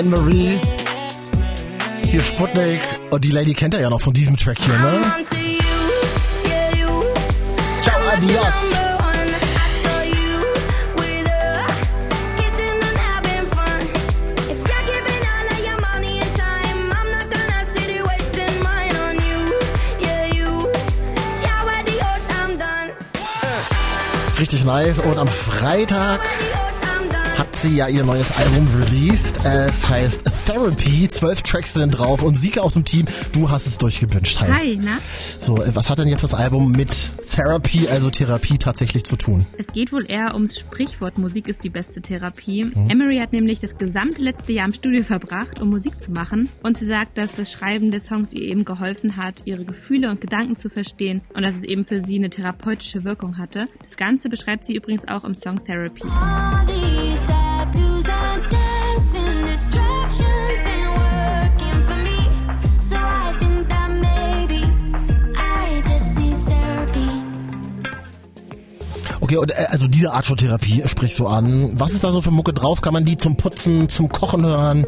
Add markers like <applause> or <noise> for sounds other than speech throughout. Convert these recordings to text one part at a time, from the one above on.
Anne-Marie. Hier Sputnik. Und die Lady kennt er ja noch von diesem Track hier, ne? Ciao, adios. Richtig nice. Und am Freitag sie ja ihr neues Album released. Es heißt Therapy. Zwölf Tracks sind drauf und Sieke aus dem Team, du hast es durchgewünscht. Hi. Hi, na? So, was hat denn jetzt das Album mit Therapy, also Therapie, tatsächlich zu tun? Es geht wohl eher ums Sprichwort, Musik ist die beste Therapie. Mhm. Emery hat nämlich das gesamte letzte Jahr im Studio verbracht, um Musik zu machen. Und sie sagt, dass das Schreiben der Songs ihr eben geholfen hat, ihre Gefühle und Gedanken zu verstehen und dass es eben für sie eine therapeutische Wirkung hatte. Das Ganze beschreibt sie übrigens auch im Song Therapy. Okay, und äh, also diese Art von Therapie sprichst du an. Was ist da so für Mucke drauf? Kann man die zum Putzen, zum Kochen hören?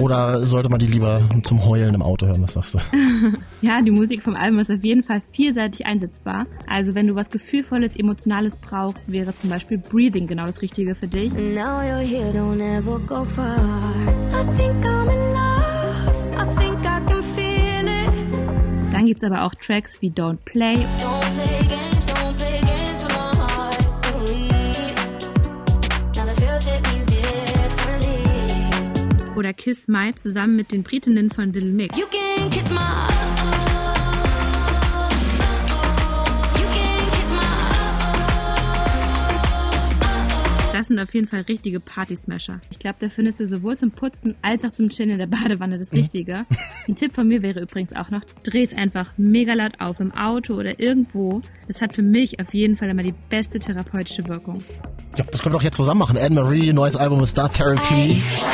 Oder sollte man die lieber zum Heulen im Auto hören? Was sagst du? <laughs> ja, die Musik vom Album ist auf jeden Fall vielseitig einsetzbar. Also wenn du was Gefühlvolles, Emotionales brauchst, wäre zum Beispiel Breathing genau das Richtige für dich. Now you're here, don't ever go far. I think I'm in love. I think I can feel it. Dann gibt's aber auch Tracks wie Don't Play. Don't oder Kiss My zusammen mit den Britinnen von Little Mix. Das sind auf jeden Fall richtige Party-Smasher. Ich glaube, da findest du sowohl zum Putzen als auch zum Chillen in der Badewanne das mhm. Richtige. Ein Tipp von mir wäre übrigens auch noch, dreh es einfach mega laut auf im Auto oder irgendwo. Das hat für mich auf jeden Fall immer die beste therapeutische Wirkung. Ja, das können wir doch jetzt zusammen machen. Anne-Marie, neues Album ist Star Therapy. Hey.